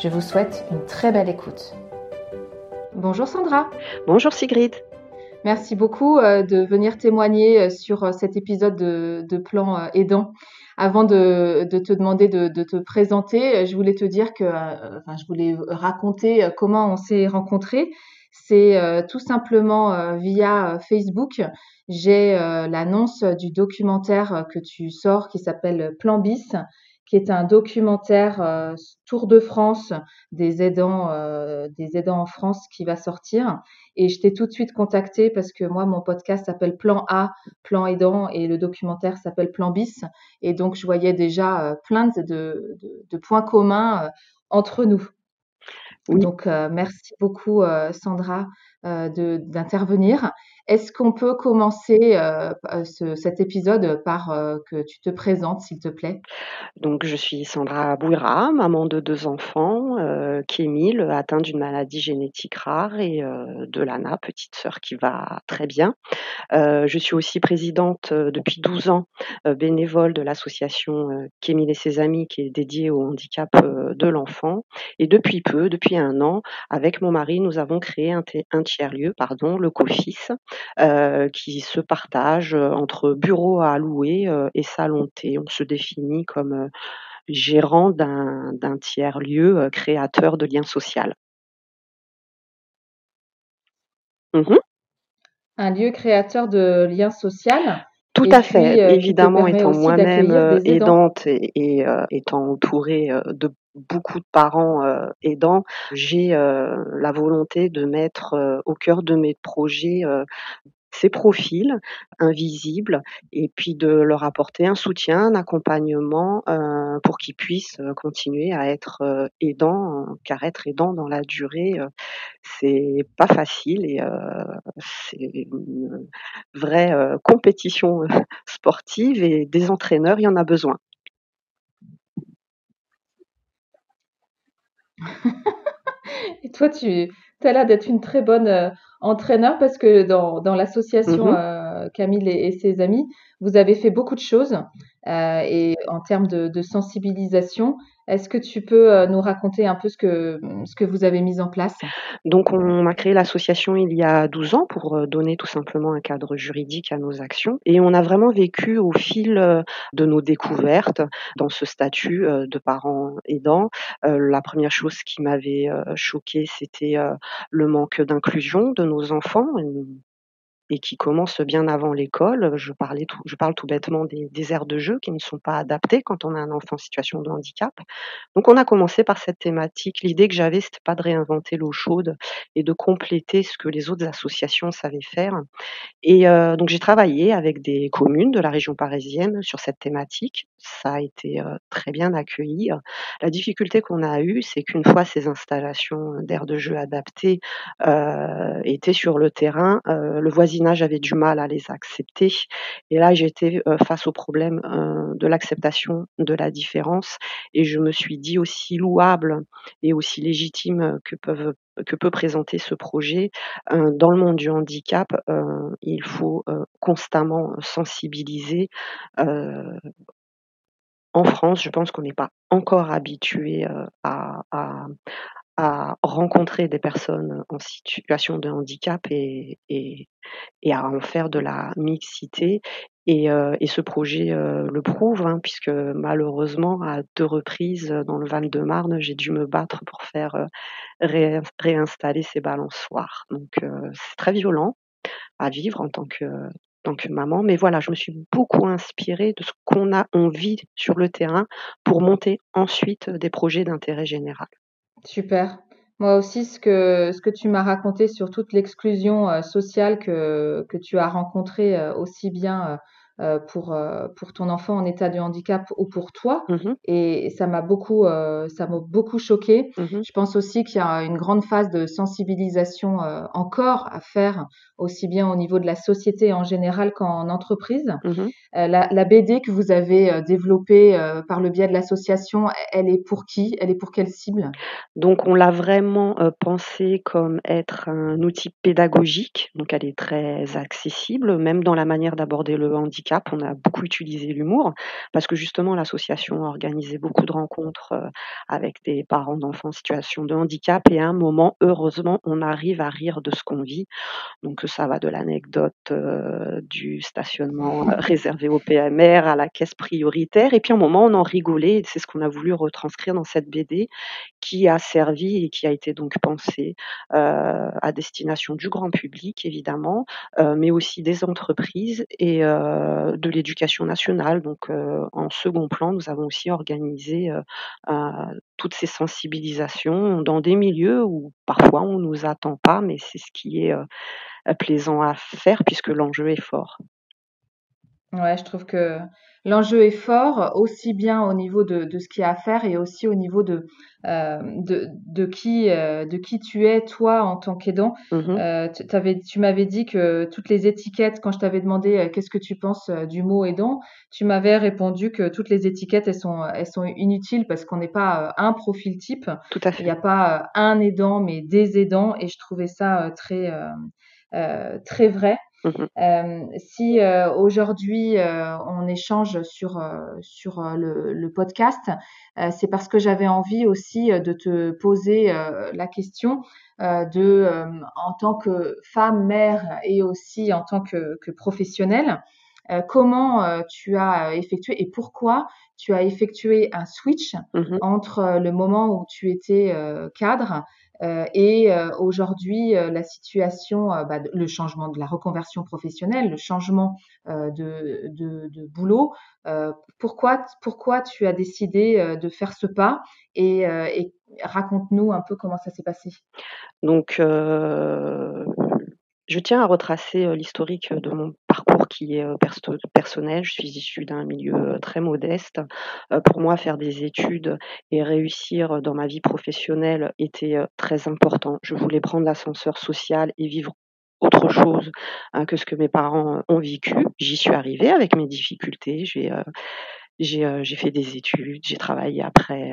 Je vous souhaite une très belle écoute. Bonjour Sandra. Bonjour Sigrid. Merci beaucoup euh, de venir témoigner euh, sur euh, cet épisode de, Plan Aidant. Avant de, te demander de, te présenter, je voulais te dire que, enfin, je voulais raconter comment on s'est rencontrés. C'est tout simplement via Facebook. J'ai l'annonce du documentaire que tu sors qui s'appelle Plan Bis qui est un documentaire euh, Tour de France des aidants, euh, des aidants en France qui va sortir. Et je t'ai tout de suite contacté parce que moi, mon podcast s'appelle Plan A, Plan aidant, et le documentaire s'appelle Plan bis. Et donc, je voyais déjà euh, plein de, de, points communs entre nous. Donc, merci beaucoup, Sandra, d'intervenir. Est-ce qu'on peut commencer euh, euh, cet épisode par euh, que tu te présentes, s'il te plaît? Donc, je suis Sandra Bouira, maman de deux enfants, qui Kémile, atteint d'une maladie génétique rare, et de Lana, petite sœur qui va très bien. je suis aussi présidente depuis 12 ans, bénévole de l'association Kémile et ses amis, qui est dédiée au handicap de l'enfant. Et depuis peu, depuis un an, avec mon mari, nous avons créé un, un tiers-lieu, pardon, le COFIS, euh, qui se partagent euh, entre bureaux à louer euh, et salon thé. On se définit comme gérant d'un tiers-lieu créateur de liens sociaux. Mmh Un lieu créateur de liens sociaux tout à fait. Évidemment, étant moi-même aidante et, étant entourée de beaucoup de parents aidants, j'ai la volonté de mettre au cœur de mes projets ces profils invisibles et puis de leur apporter un soutien, un accompagnement pour qu'ils puissent continuer à être aidants, car être aidant dans la durée, c'est pas facile et c'est une vraie compétition sportive et des entraîneurs, il y en a besoin. Et toi, tu as l'air d'être une très bonne euh, entraîneur parce que dans, dans l'association mmh euh, Camille et, ses amis, vous avez fait beaucoup de choses euh, et en termes de, de sensibilisation. Est-ce que tu peux euh, nous raconter un peu ce que, ce que vous avez mis en place? Donc, on a créé l'association il y a 12 ans pour euh, donner tout simplement un cadre juridique à nos actions. Et on a vraiment vécu au fil euh, de nos découvertes dans ce statut de parents aidants. La première chose qui m'avait choqué, c'était le manque d'inclusion de nos enfants et qui commence bien avant l'école. Je, parle tout bêtement des, des, aires de jeu qui ne sont pas adaptées quand on a un enfant en situation de handicap. Donc on a commencé par cette thématique. L'idée que j'avais, c'était pas de réinventer l'eau chaude et de compléter ce que les autres associations savaient faire. Et euh, donc j'ai travaillé avec des communes de la région parisienne sur cette thématique. Ça a été très bien accueilli. La difficulté qu'on a eue, c'est qu'une fois ces installations d'aires de jeu adaptées étaient sur le terrain, le voisinage j'avais du mal à les accepter. Et là, j'étais face au problème de l'acceptation de la différence. Et je me suis dit aussi louable et aussi légitime que peut présenter ce projet. Dans le monde du handicap, il faut constamment sensibiliser. En France, je pense qu'on n'est pas encore habitué à, à rencontrer des personnes en situation de handicap et, à en faire de la mixité. Et, euh, ce projet euh, le prouve, hein, puisque malheureusement, à deux reprises dans le Val-de-Marne, j'ai dû me battre pour faire euh, réinstaller ces balançoires. Donc c'est très violent à vivre en tant que tant que maman. Mais voilà, je me suis beaucoup inspirée de ce qu'on a envie sur le terrain pour monter ensuite des projets d'intérêt général. Super. Moi aussi, ce que, ce que tu m'as raconté sur toute l'exclusion euh, sociale que, tu as rencontrée euh, aussi bien pour, pour ton enfant en état de handicap ou pour toi. Mmh et ça m'a beaucoup, ça m'a beaucoup choqué. Mmh Je pense aussi qu'il y a une grande phase de sensibilisation encore à faire, aussi bien au niveau de la société en général qu'en entreprise. Mmh la, la, BD que vous avez développée par le biais de l'association, elle est pour qui? Elle est pour quelle cible? Donc on l'a vraiment pensée comme être un outil pédagogique, donc elle est très accessible, même dans la manière d'aborder le handicap. On a beaucoup utilisé l'humour parce que justement l'association a organisé beaucoup de rencontres avec des parents d'enfants en situation de handicap et à un moment, heureusement, on arrive à rire de ce qu'on vit. Donc ça va de l'anecdote du stationnement réservé au PMR à la caisse prioritaire. Et puis à un moment, on en rigolait. C'est ce qu'on a voulu retranscrire dans cette BD qui a servi et qui a été donc pensée à destination du grand public, évidemment, mais aussi des entreprises et de l'éducation nationale. Donc en second plan, nous avons aussi organisé toutes ces sensibilisations dans des milieux où parfois on ne nous attend pas, mais c'est ce qui est plaisant à faire puisque l'enjeu est fort. Ouais, je trouve que l'enjeu est fort, aussi bien au niveau de, de ce qu'il y a à faire et aussi au niveau de, euh, de, de, qui, euh, de qui tu es, toi, en tant qu'aidant. Mmh euh, tu, tu m'avais dit que toutes les étiquettes, quand je t'avais demandé euh, qu'est-ce que tu penses euh, du mot aidant, tu m'avais répondu que toutes les étiquettes, elles sont, elles sont inutiles parce qu'on n'est pas un profil type. Tout à fait. Il n'y a pas un aidant, mais des aidants. Et je trouvais ça très, très vrai. Mmh. Euh, si euh, aujourd'hui euh, on échange sur sur le, le podcast, c'est parce que j'avais envie aussi de te poser la question de en tant que femme, mère et aussi en tant que, que professionnelle, comment tu as effectué et pourquoi tu as effectué un switch mmh entre le moment où tu étais cadre et euh, aujourd'hui, euh, la situation, bah, le changement de la reconversion professionnelle, le changement de, boulot, pourquoi, pourquoi tu as décidé de faire ce pas et, et raconte-nous un peu comment ça s'est passé. Donc, je tiens à retracer l'historique de mon parcours qui est personnel. Je suis issue d'un milieu très modeste. Pour moi, faire des études et réussir dans ma vie professionnelle était très important. Je voulais prendre l'ascenseur social et vivre autre chose hein, que ce que mes parents ont vécu. J'y suis arrivée avec mes difficultés. J'ai fait des études, j'ai travaillé après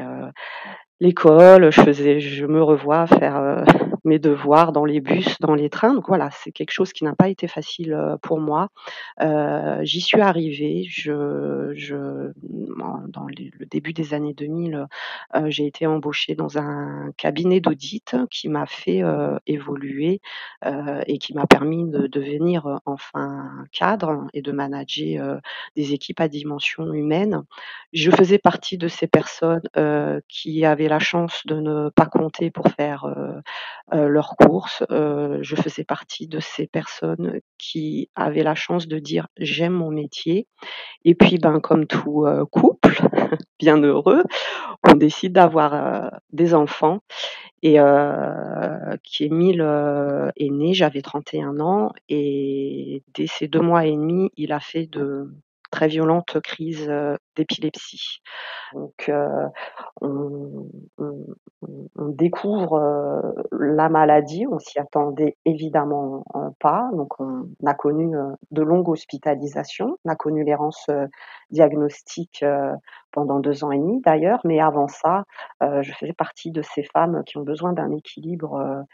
l'école, je faisais, je me revois faire mes devoirs dans les bus, dans les trains. Donc voilà, c'est quelque chose qui n'a pas été facile pour moi. Euh, J'y suis arrivée. Je, je, dans le début des années 2000, euh, j'ai été embauchée dans un cabinet d'audit qui m'a fait euh, évoluer euh, et qui m'a permis de devenir enfin cadre et de manager des équipes à dimension humaine. Je faisais partie de ces personnes qui avaient la chance de ne pas compter pour faire euh, leurs courses. Euh, je faisais partie de ces personnes qui avaient la chance de dire j'aime mon métier. Et puis, ben, comme tout euh, couple bien heureux, on décide d'avoir des enfants. Et qui Émile est né, j'avais 31 ans, et dès ces deux mois et demi, il a fait de très violentes crises d'épilepsie. Donc, on, on, découvre la maladie, on s'y attendait évidemment pas. Donc, on a connu de longues hospitalisations, on a connu l'errance diagnostique pendant deux ans et demi d'ailleurs, mais avant ça, je faisais partie de ces femmes qui ont besoin d'un équilibre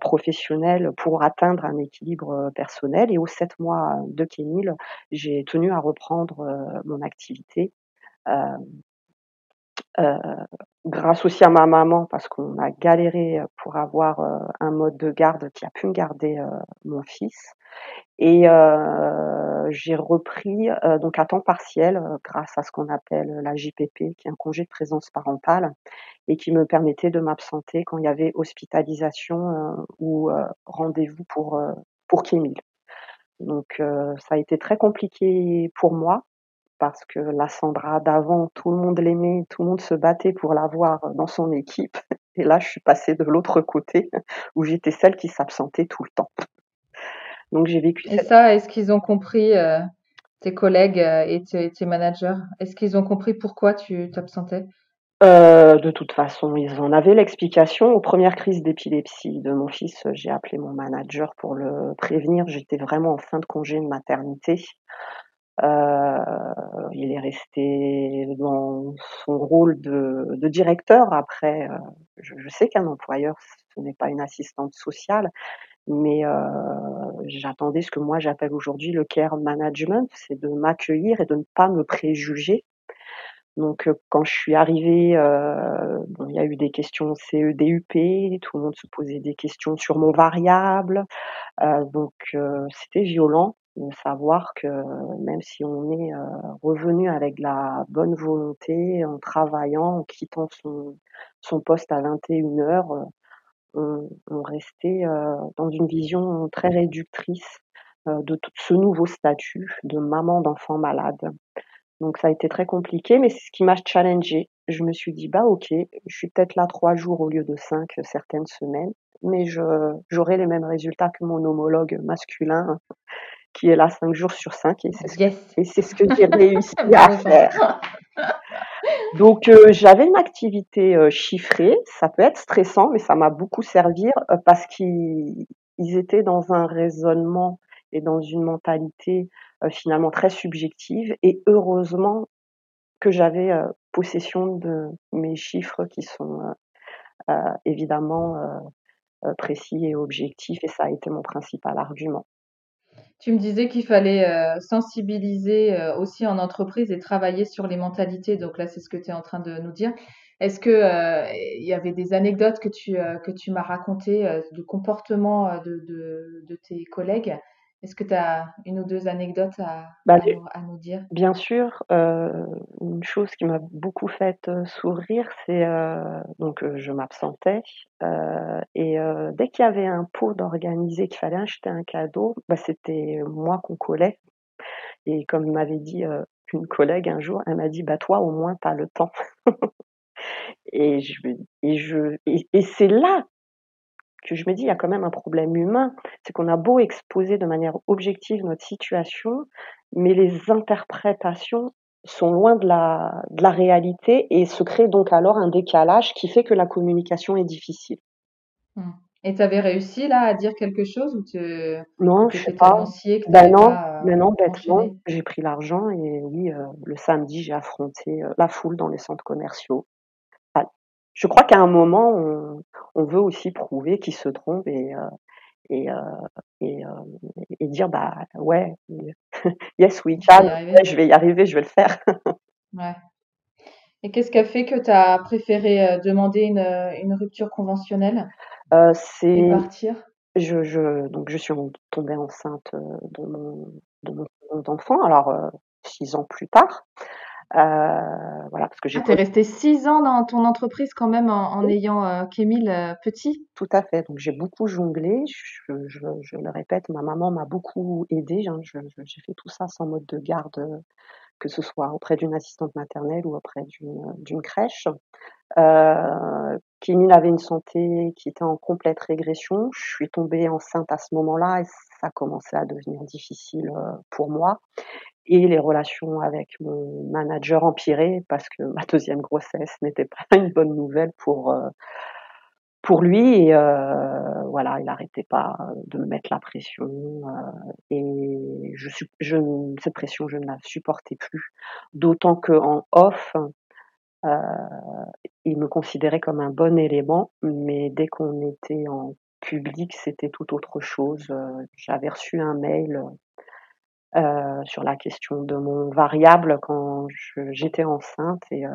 professionnel pour atteindre un équilibre personnel. Et aux sept mois de Kémil, j'ai tenu à reprendre mon activité euh, euh, grâce aussi à ma maman parce qu'on a galéré pour avoir euh, un mode de garde qui a pu me garder mon fils. Et j'ai repris donc à temps partiel grâce à ce qu'on appelle la JPP, qui est un congé de présence parentale, et qui me permettait de m'absenter quand il y avait hospitalisation ou rendez-vous pour pour Kémil. Donc ça a été très compliqué pour moi parce que la Sandra d'avant, tout le monde l'aimait, tout le monde se battait pour l'avoir dans son équipe. Et là, je suis passée de l'autre côté, où j'étais celle qui s'absentait tout le temps. Donc j'ai vécu. Et ça, est-ce qu'ils ont compris euh, tes collègues et tes, managers? Est-ce qu'ils ont compris pourquoi tu t'absentais? De toute façon, ils en avaient l'explication. Aux premières crises d'épilepsie de mon fils, j'ai appelé mon manager pour le prévenir. J'étais vraiment en fin de congé de maternité. Euh, il est resté dans son rôle de, de directeur. Après, euh, je, je, sais qu'un employeur, ce n'est pas une assistante sociale, mais euh, j'attendais ce que moi j'appelle aujourd'hui le care management, c'est de m'accueillir et de ne pas me préjuger. Donc quand je suis arrivée, euh, il y a eu des questions CEDUP, tout le monde se posait des questions sur mon variable, euh, donc c'était violent de savoir que même si on est euh, revenu avec la bonne volonté, en travaillant, en quittant son, son poste à 21 heures, euh, on, restait euh, dans une vision très réductrice de tout ce nouveau statut de maman d'enfant malade. Donc ça a été très compliqué, mais c'est ce qui m'a challengé. Je me suis dit, bah ok, je suis peut-être là trois jours au lieu de cinq certaines semaines, mais j'aurai les mêmes résultats que mon homologue masculin qui est là cinq jours sur cinq et c'est ce, ce, que j'ai réussi à faire. Donc euh, j'avais une activité euh, chiffrée, ça peut être stressant, mais ça m'a beaucoup servi euh, parce qu'ils étaient dans un raisonnement et dans une mentalité finalement très subjective. Et heureusement que j'avais possession de mes chiffres qui sont évidemment précis et objectifs. Et ça a été mon principal argument. Tu me disais qu'il fallait euh, sensibiliser euh, aussi en entreprise et travailler sur les mentalités. Donc là, c'est ce que tu es en train de nous dire. Est-ce que euh, y avait des anecdotes que tu que m'as racontées de comportement de tes collègues est-ce que tu as une ou deux anecdotes à, bah, à, nous, dire? Bien sûr. Euh, une chose qui m'a beaucoup fait euh, sourire, c'est euh, donc je m'absentais et dès qu'il y avait un pot d'organiser, qu'il fallait acheter un cadeau, bah, c'était moi qu'on collait. Et comme m'avait dit une collègue un jour, elle m'a dit bah toi au moins tu as le temps. et je et je et c'est là que je me dis, il y a quand même un problème humain. C'est qu'on a beau exposer de manière objective notre situation, mais les interprétations sont loin de la, de la réalité et se crée donc alors un décalage qui fait que la communication est difficile. Mmh. Et tu avais réussi là à dire quelque chose ou tu Non, je sais pas. ben non, ben non, bêtement, j'ai pris l'argent et oui, euh, le samedi, j'ai affronté euh, la foule dans les centres commerciaux je crois qu'à un moment, on, veut aussi prouver qu'il se trompe et, euh, et, euh, et, euh, et, dire bah ouais, yes we can, je vais y arriver, je vais le faire. ouais. Et qu'est-ce qui a fait que tu as préféré demander une, une rupture conventionnelle C'est et partir? je, je, donc je suis tombée enceinte de mon, de mon enfant, alors six ans plus tard. Euh, voilà, parce que j'ai. Ah, t'es resté six ans dans ton entreprise quand même en, ayant euh, Kémil euh, petit? Tout à fait. Donc j'ai beaucoup jonglé. Je, je, je, le répète, ma maman m'a beaucoup aidé. Hein. J'ai fait tout ça sans mode de garde, que ce soit auprès d'une assistante maternelle ou auprès d'une crèche. Euh, Kémil avait une santé qui était en complète régression. Je suis tombée enceinte à ce moment-là et ça commençait à devenir difficile pour moi et les relations avec mon manager empiraient parce que ma deuxième grossesse n'était pas une bonne nouvelle pour euh, pour lui. Et euh, voilà il n'arrêtait pas de me mettre la pression euh, et je, je cette pression je ne la supportais plus. D'autant que en off euh, il me considérait comme un bon élément mais dès qu'on était en public c'était tout autre chose. J'avais reçu un mail euh, sur la question de mon variable quand j'étais enceinte et euh,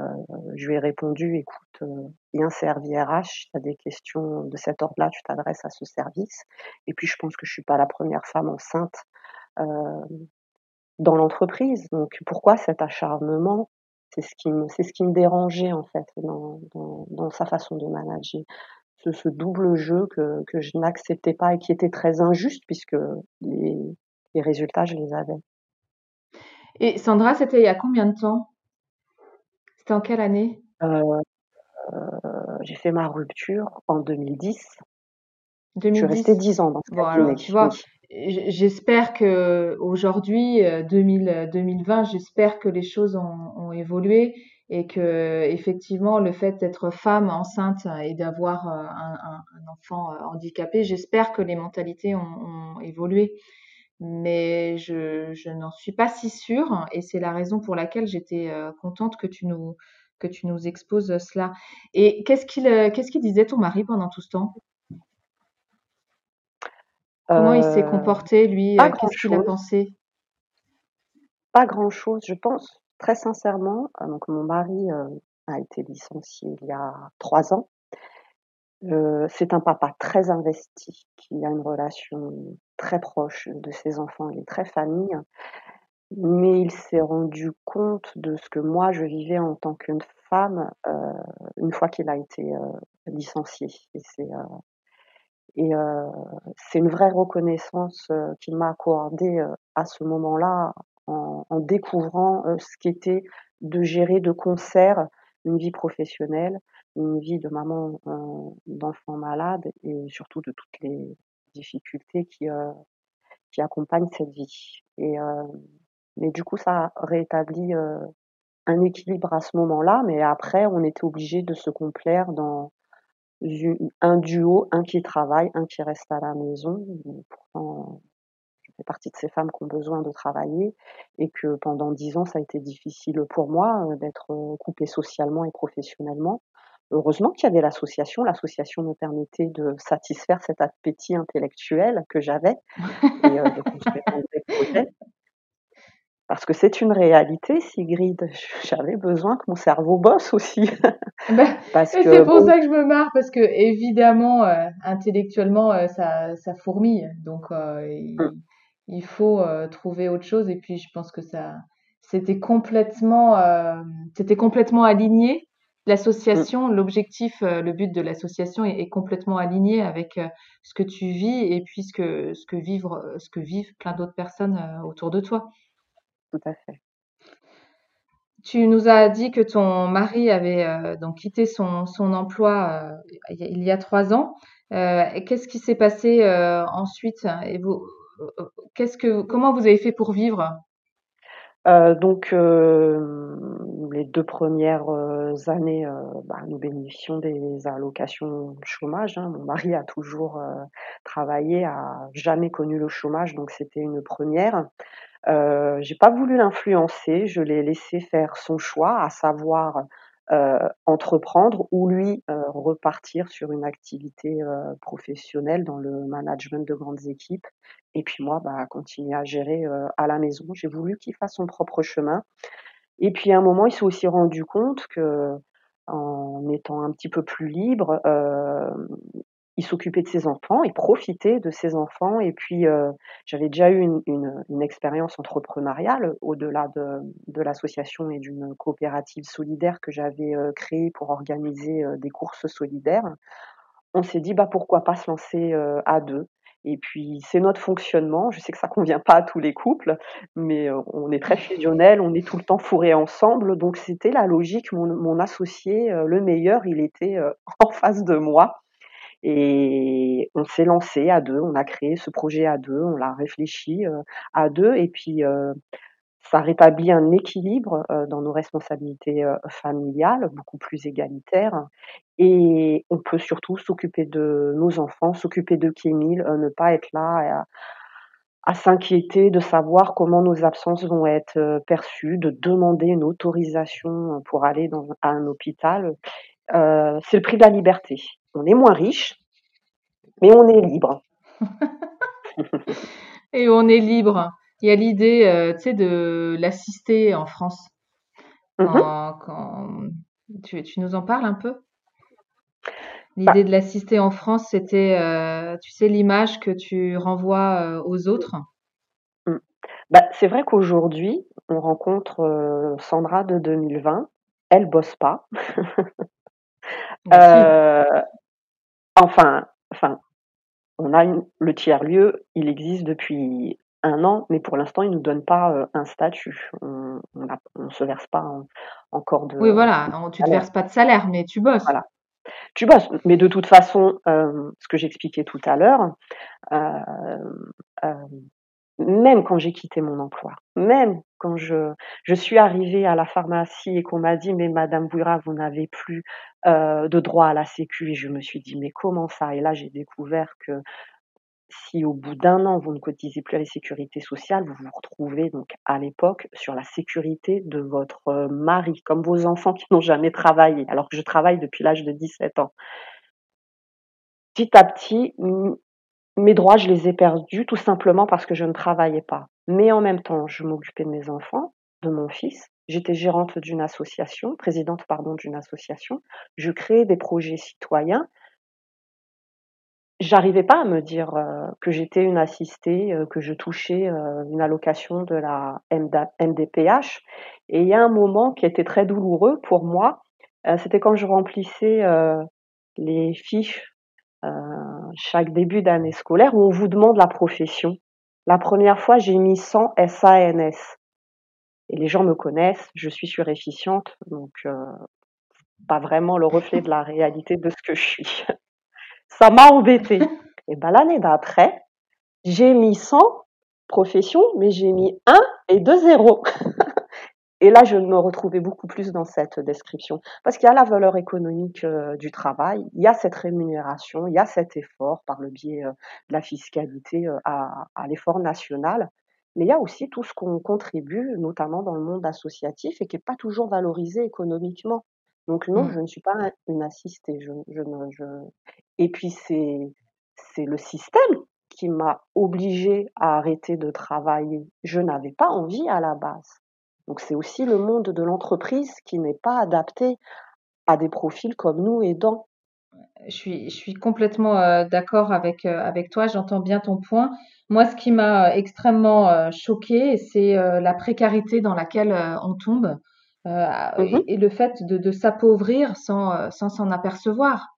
je lui ai répondu écoute, euh, il y a un service RH, tu as des questions de cet ordre-là, tu t'adresses à ce service. Et puis je pense que je suis pas la première femme enceinte dans l'entreprise. Donc pourquoi cet acharnement? C'est ce qui me c'est ce qui me dérangeait en fait dans, dans, dans sa façon de manager. Ce, ce double jeu que, que je n'acceptais pas et qui était très injuste puisque les, les résultats, je les avais. Et Sandra, c'était il y a combien de temps? C'était en quelle année? Euh, euh, J'ai fait ma rupture en 2010. 2010. Je suis restée 10 ans dans ce bon, tu vois, j'espère que aujourd'hui, 2000, 2020, j'espère que les choses ont, ont évolué et que effectivement le fait d'être femme enceinte et d'avoir un, un, un, enfant handicapé, j'espère que les mentalités ont, ont évolué mais je, je n'en suis pas si sûre et c'est la raison pour laquelle j'étais euh, contente que tu nous que tu nous exposes cela. Et qu'est-ce qu'il euh, qu'est-ce qu'il disait ton mari pendant tout ce temps? Comment il s'est euh, comporté lui? Qu'est-ce qu'il a pensé? Pas grand-chose, je pense très sincèrement. Donc mon mari a été licencié il y a trois ans. c'est un papa très investi qui a une relation très proche de ses enfants, il est très famille, mais il s'est rendu compte de ce que moi je vivais en tant qu'une femme euh, une fois qu'il a été euh, licencié. Et c'est euh, c'est une vraie reconnaissance qu'il m'a accordée à ce moment-là en, en découvrant ce qu'était de gérer de concert une vie professionnelle, une vie de maman d'enfant malade et surtout de toutes les difficultés qui, euh, qui accompagnent cette vie. Et, euh, mais du coup, ça a rétabli euh, un équilibre à ce moment-là, mais après, on était obligé de se complaire dans un duo, un qui travaille, un qui reste à la maison. Je fais partie de ces femmes qui ont besoin de travailler et que pendant dix ans, ça a été difficile pour moi d'être coupée socialement et professionnellement. Heureusement qu'il y avait l'association. L'association me permettait de satisfaire cet appétit intellectuel que j'avais et euh, de construire des projets. Parce que c'est une réalité, Sigrid. J'avais besoin que mon cerveau bosse aussi. Bah, c'est pour ça que je me marre, parce que évidemment, euh, intellectuellement, euh, ça, ça, fourmille. Donc, il, mm. il, faut trouver autre chose. Et puis, je pense que ça, c'était complètement, c'était complètement aligné L'association, mmh. l'objectif, euh, le but de l'association est, complètement aligné avec euh, ce que tu vis et puis ce que, ce que, vivre, euh, ce que vivent plein d'autres personnes autour de toi. Tout à fait. Tu nous as dit que ton mari avait donc quitté son, son emploi il y a trois ans. qu'est-ce qui s'est passé ensuite? Et vous, qu'est-ce que, comment vous avez fait pour vivre? Euh, donc, euh, les deux premières euh, années, bah, nous bénéficions des allocations chômage, hein. Mon mari a toujours, travaillé, a jamais connu le chômage, donc c'était une première. Euh, j'ai pas voulu l'influencer, je l'ai laissé faire son choix, à savoir, entreprendre ou lui, repartir sur une activité, professionnelle dans le management de grandes équipes et puis moi, bah, continuer à gérer, à la maison. J'ai voulu qu'il fasse son propre chemin et puis à un moment, il s'est aussi rendu compte qu'en étant un petit peu plus libre, il s'occupait de ses enfants, il profitait de ses enfants et puis, j'avais déjà eu une expérience entrepreneuriale au-delà de l'association et d'une coopérative solidaire que j'avais, créée pour organiser, des courses solidaires. On s'est dit: «Bah, pourquoi pas se lancer, à deux et puis c'est notre fonctionnement. Je sais que ça convient pas à tous les couples, mais euh, on est très fusionnel, on est tout le temps fourrés ensemble. Donc c'était la logique. Mon, associé, euh, le meilleur, il était euh, en face de moi. Et on s'est lancé à deux, on a créé ce projet à deux, on l'a réfléchi à deux, et puis ça rétablit un équilibre euh, dans nos responsabilités euh, familiales, beaucoup plus égalitaires. Et on peut surtout s'occuper de nos enfants, s'occuper de Kémil, euh, ne pas être là à, s'inquiéter de savoir comment nos absences vont être perçues, de demander une autorisation pour aller dans, à un hôpital. C'est le prix de la liberté. On est moins riche, mais on est libre. Et on est libre. Il y a l'idée, euh, tu sais, de l'assister en France. Quand, tu, tu, nous en parles un peu? L'idée bah de l'assister en France, c'était, euh, tu sais, l'image que tu renvoies euh, aux autres? Mmh. Bah, c'est vrai qu'aujourd'hui, on rencontre Sandra de 2020. Elle bosse pas. enfin, enfin, on a le tiers lieu. Il existe depuis un an, mais pour l'instant, ils nous donnent pas euh, un statut. On ne se verse pas encore de. Oui, voilà, tu ne te verses pas de salaire, mais tu bosses. Voilà. Tu bosses, mais de toute façon, euh, ce que j'expliquais tout à l'heure, euh, euh, même quand j'ai quitté mon emploi, même quand je, je suis arrivée à la pharmacie et qu'on m'a dit mais Madame Bouira, vous n'avez plus de droit à la Sécu, et je me suis dit mais comment ça? Et là j'ai découvert que si au bout d'un an, vous ne cotisez plus à la sécurité sociale, vous vous retrouvez donc à l'époque sur la sécurité de votre euh, mari, comme vos enfants qui n'ont jamais travaillé, alors que je travaille depuis l'âge de 17 ans. Petit à petit, mes droits, je les ai perdus tout simplement parce que je ne travaillais pas. Mais en même temps, je m'occupais de mes enfants, de mon fils. J'étais gérante d'une association, présidente pardon d'une association. Je créais des projets citoyens j'arrivais pas à me dire euh, que j'étais une assistée, euh, que je touchais euh, une allocation de la MDPH. Et il y a un moment qui était très douloureux pour moi, c'était quand je remplissais les fiches chaque début d'année scolaire où on vous demande la profession. La première fois, j'ai mis 100 SANS. Et les gens me connaissent, je suis surefficiente, donc pas vraiment le reflet de la réalité de ce que je suis. Ça m'a embêté. Et ben l'année d'après, j'ai mis 100 professions, mais j'ai mis 1 et 2 zéros. Et là, je me retrouvais beaucoup plus dans cette description. Parce qu'il y a la valeur économique euh, du travail, il y a cette rémunération, il y a cet effort par le biais euh, de la fiscalité euh, à, à l'effort national. Mais il y a aussi tout ce qu'on contribue, notamment dans le monde associatif, et qui n'est pas toujours valorisé économiquement. Donc non, mmh. je ne suis pas une assistée. Je, je, je... Et puis c'est c'est le système qui m'a obligée à arrêter de travailler. Je n'avais pas envie à la base. Donc c'est aussi le monde de l'entreprise qui n'est pas adapté à des profils comme nous aidants. Je suis, je suis complètement euh, d'accord avec, euh, avec toi, j'entends bien ton point. Moi, ce qui m'a extrêmement euh, choqué, c'est la précarité dans laquelle on tombe. Euh, mmh et, le fait de, de s'appauvrir sans euh, sans s'en apercevoir.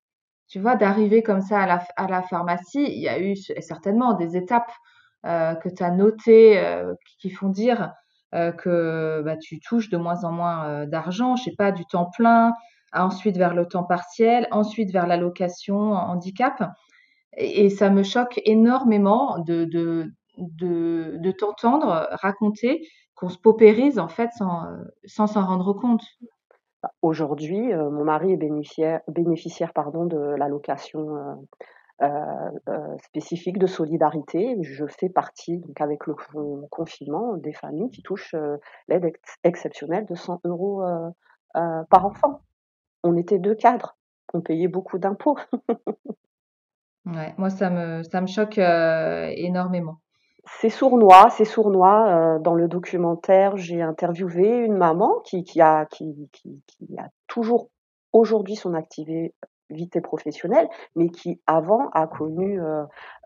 Tu vois, d'arriver comme ça à la, à la pharmacie, il y a eu certainement des étapes euh, que tu as notées euh, qui font dire euh, que bah, tu touches de moins en moins d'argent, je sais pas, du temps plein, ensuite vers le temps partiel, ensuite vers l'allocation handicap. Et, ça me choque énormément de, de, de, t'entendre raconter qu'on se paupérise en fait sans s'en rendre compte. Aujourd'hui, euh, mon mari est bénéficiaire, bénéficiaire pardon, de l'allocation euh, euh, euh, spécifique de solidarité. Je fais partie, donc avec le confinement, des familles qui touchent euh, l'aide ex exceptionnelle de 100 euros par enfant. On était deux cadres, on payait beaucoup d'impôts. ouais, moi ça me ça me choque énormément. C'est sournois, c'est sournois. Euh, dans le documentaire, j'ai interviewé une maman qui, qui, a, qui, qui, qui a toujours aujourd'hui son activité professionnelle, mais qui avant a connu euh,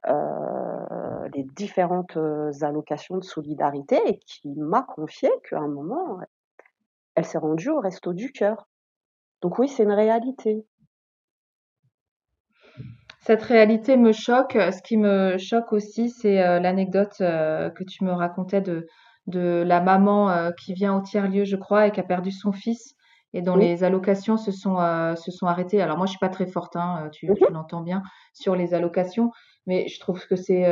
euh, les différentes euh, allocations de solidarité et qui m'a confié qu'à un moment, elle s'est rendue au resto du cœur. Donc oui, c'est une réalité. Cette réalité me choque. Ce qui me choque aussi, c'est l'anecdote que tu me racontais de, de la maman qui vient au tiers-lieu, je crois, et qui a perdu son fils et dont les allocations se sont, se sont arrêtées. Alors moi, je suis pas très forte, hein, tu, tu l'entends bien, sur les allocations, mais je trouve que c'est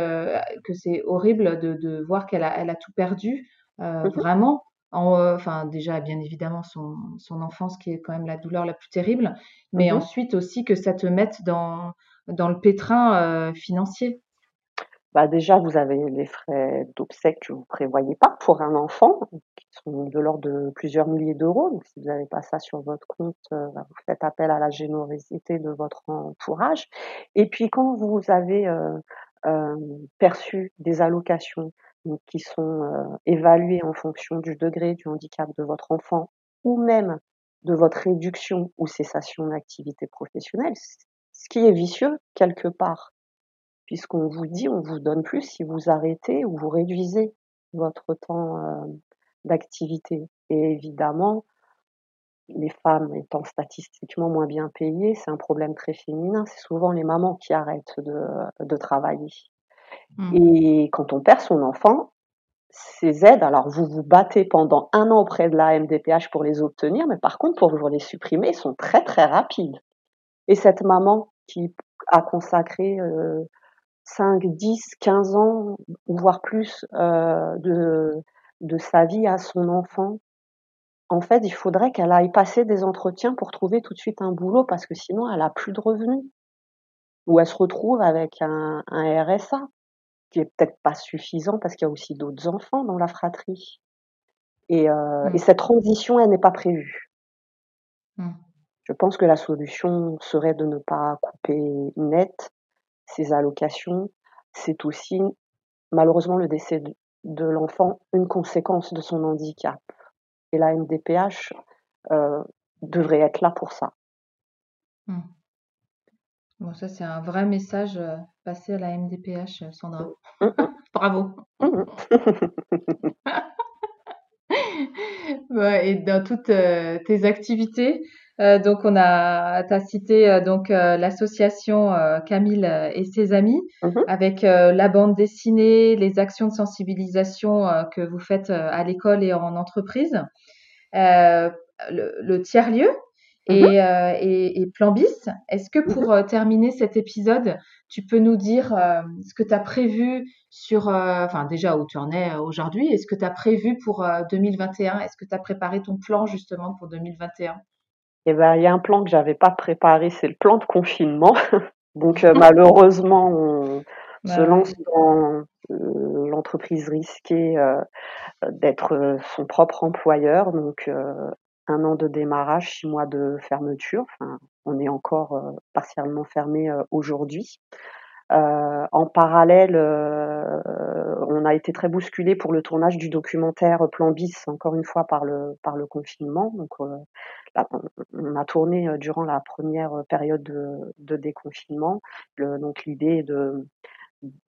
que c'est horrible de, de voir qu'elle a, elle a tout perdu, vraiment. enfin, déjà, bien évidemment, son, son enfance qui est quand même la douleur la plus terrible, mais ensuite aussi que ça te mette dans, dans le pétrin euh, financier bah déjà, vous avez les frais d'obsèques que vous prévoyez pas pour un enfant, qui sont de l'ordre de plusieurs milliers d'euros. Donc, si vous n'avez pas ça sur votre compte, euh, bah, vous faites appel à la générosité de votre entourage. Et puis, quand vous avez euh, euh, perçu des allocations donc, qui sont euh, évaluées en fonction du degré du handicap de votre enfant ou même de votre réduction ou cessation d'activité professionnelle, ce qui est vicieux quelque part, puisqu'on vous dit, on vous donne plus si vous arrêtez ou vous réduisez votre temps euh, d'activité. Et évidemment, les femmes étant statistiquement moins bien payées, c'est un problème très féminin. C'est souvent les mamans qui arrêtent de, de travailler. Mmh. Et quand on perd son enfant, ces aides, alors vous vous battez pendant un an auprès de la MDPH pour les obtenir, mais par contre, pour vous les supprimer, ils sont très très rapides. Et cette maman qui a consacré 5, 10, 15 ans, voire plus, de de sa vie à son enfant, en fait, il faudrait qu'elle aille passer des entretiens pour trouver tout de suite un boulot parce que sinon elle a plus de revenus. Ou elle se retrouve avec un un RSA qui est peut-être pas suffisant parce qu'il y a aussi d'autres enfants dans la fratrie. Et et Mmh. cette transition, elle n'est pas prévue. Mmh. Je pense que la solution serait de ne pas couper net ces allocations. C'est aussi, malheureusement, le décès de de l'enfant, une conséquence de son handicap et la MDPH, heu, devrait être là pour ça. Mmh. Bon, ça, c'est un vrai message, heu, passé à la MDPH, heu, Sandra. Mmh mh. Bravo. Mmh mh. Ouais et dans toutes, tes activités, heu, donc on a tu as cité, heu, donc heu, l'association, Camille, et ses amis Mmh mh. avec, la bande dessinée, les actions de sensibilisation, que vous faites, à l'école et en entreprise. Le le tiers-lieu Mmh mh. et heu et et Plan Bis. Est-ce que pour, heu, terminer cet épisode, tu peux nous dire, ce que tu as prévu sur, enfin déjà où tu en es, aujourd'hui et ce que tu as prévu pour, heu, 2021? Est-ce que tu as préparé ton plan justement pour 2021? Et bah, il y a un plan que j'avais pas préparé, c'est le plan de confinement. Donc heu, malheureusement, on se Bah lance dans, heu, l'entreprise risquée, heu, d'être, son propre employeur. Donc 1 an de démarrage, 6 mois de fermeture. Enfin, on est encore, partiellement fermé, aujourd'hui. Heu, en parallèle, heu, on a été très bousculés pour le tournage du documentaire Plan Bis, encore une fois par le par le confinement. Donc heu, là, on a tourné, heu, durant la 1re période de de déconfinement. Le donc l'idée de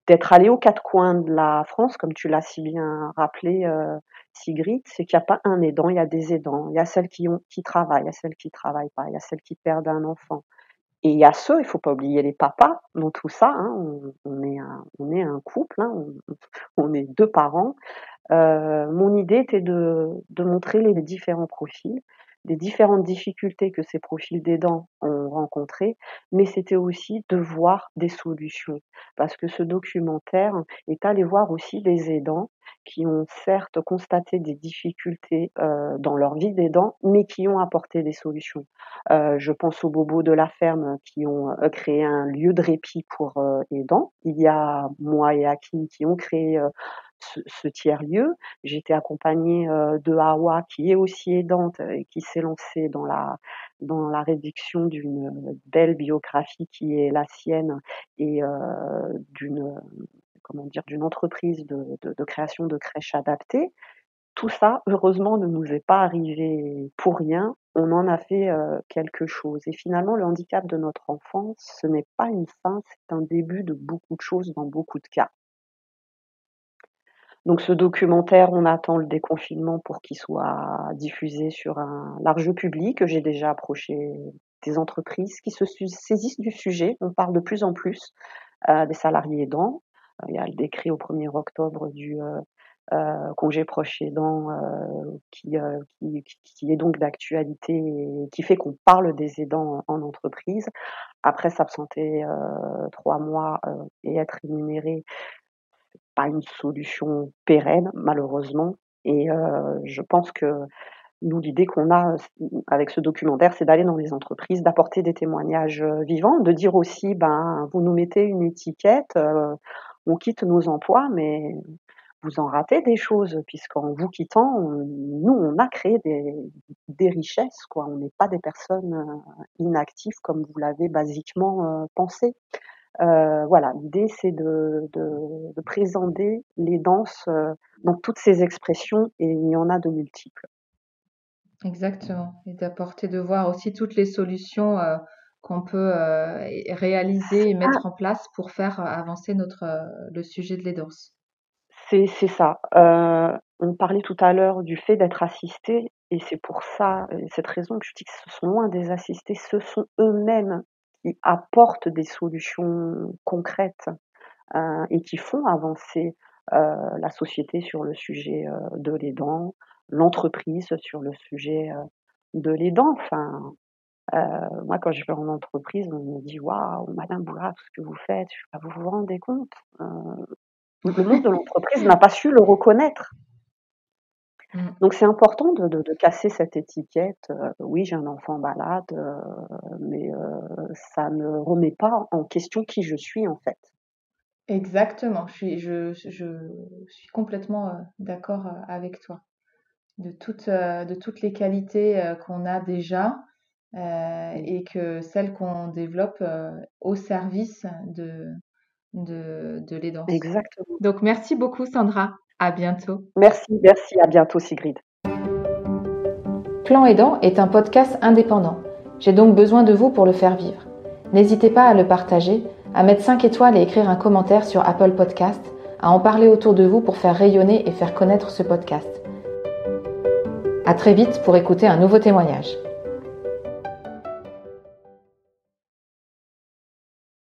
d'être allés aux 4 coins de la France, comme tu l'as si bien rappelé, heu, Sigrid. C'est qu'il y a pas un aidant, il y a des aidants. Il y a celles qui ont qui travaillent, il y a celles qui travaillent pas, il y a celles qui perdent un enfant et il y a ceux, il faut pas oublier les papas dans tout ça, hein. On est un couple, hein, on est 2 parents. Heu, mon idée était de montrer les différents profils, les différentes difficultés que ces profils d'aidants ont rencontrées, mais c'était aussi de voir des solutions. Parce que ce documentaire est allé voir aussi des aidants qui ont certes constaté des difficultés, heu, dans leur vie d'aidant, mais qui ont apporté des solutions. Heu, je pense aux bobos de la ferme qui ont, heu, créé un lieu de répit pour, heu, aidants. Il y a moi et Hakim qui ont créé, heu, ce tiers-lieu. Été accompagnée, heu, de Hawa qui est aussi aidante et qui s'est lancée dans la dans la rédiction d'une belle biographie qui est la sienne et heu, d'une, comment dire? D'une entreprise de de de création de crèches adaptées. Tout ça, heureusement, ne nous est pas arrivé pour rien. On en a fait, heu, quelque chose et finalement, le handicap de notre enfant, ce n'est pas une fin, c'est un début de beaucoup de choses dans beaucoup de cas. Donc ce documentaire, on attend le déconfinement pour qu'il soit diffusé sur un large public. J'ai déjà approché des entreprises qui se saisissent du sujet. On parle de plus en plus, heu, des salariés aidants. Heu, il y a le décret au 1er octobre du, heu, congé proche aidant, heu, qui, qui qui est donc d'actualité et qui fait qu'on parle des aidants en entreprise. Après s'absenter, 3 mois, et être rémunéré, pas une solution pérenne malheureusement et heu, je pense que nous, l'idée qu'on a, c avec ce documentaire, c'est d'aller dans les entreprises, d'apporter des témoignages, heu, vivants, de dire aussi: «Ben, vous nous mettez une étiquette, heu, on quitte nos emplois, mais vous en ratez des choses puisqu'en vous quittant, nous, on a créé des des richesses, quoi. On n'est pas des personnes, heu, inactives comme vous l'avez basiquement, pensé». Heu, voilà, l'idée c'est de de de présenter l'aidance, heu, dans toutes ses expressions et il y en a de multiples. Exactement et d'apporter de voir aussi toutes les solutions, heu, qu'on peut, réaliser et Ah! mettre en place pour faire avancer notre, le sujet de l'aidance. C'est c'est ça. On parlait tout à l'heure du fait d'être assisté et c'est pour ça et cette raison que je dis que ce sont loin des assistés, ce sont eux-mêmes apportent des solutions concrètes, heu et qui font avancer, heu, la société sur le sujet, heu, de l'aidant, l'entreprise sur le sujet, heu, de l'aidant. Enfin moi, quand je vais en entreprise, on me dit waouh, Madame Boulard, tout ce que vous faites, vous vous rendez compte Le monde de l'entreprise n'a pas su le reconnaître. Mmh. Donc c'est important de, de, casser cette étiquette. oui, j'ai un enfant malade, mais ça ne remet pas en question qui je suis en fait. Exactement, je suis, je, je suis complètement d'accord avec toi. De toutes, de toutes les qualités qu'on a déjà et que celles qu'on développe au service de, de, de l'aidance. Exactement. Donc merci beaucoup Sandra. À bientôt. Merci, merci. À bientôt, Sigrid. Plan Aidant est un podcast indépendant. J'ai donc besoin de vous pour le faire vivre. N'hésitez pas à le partager, à mettre 5 étoiles et écrire un commentaire sur Apple Podcast, à en parler autour de vous pour faire rayonner et faire connaître ce podcast. À très vite pour écouter un nouveau témoignage.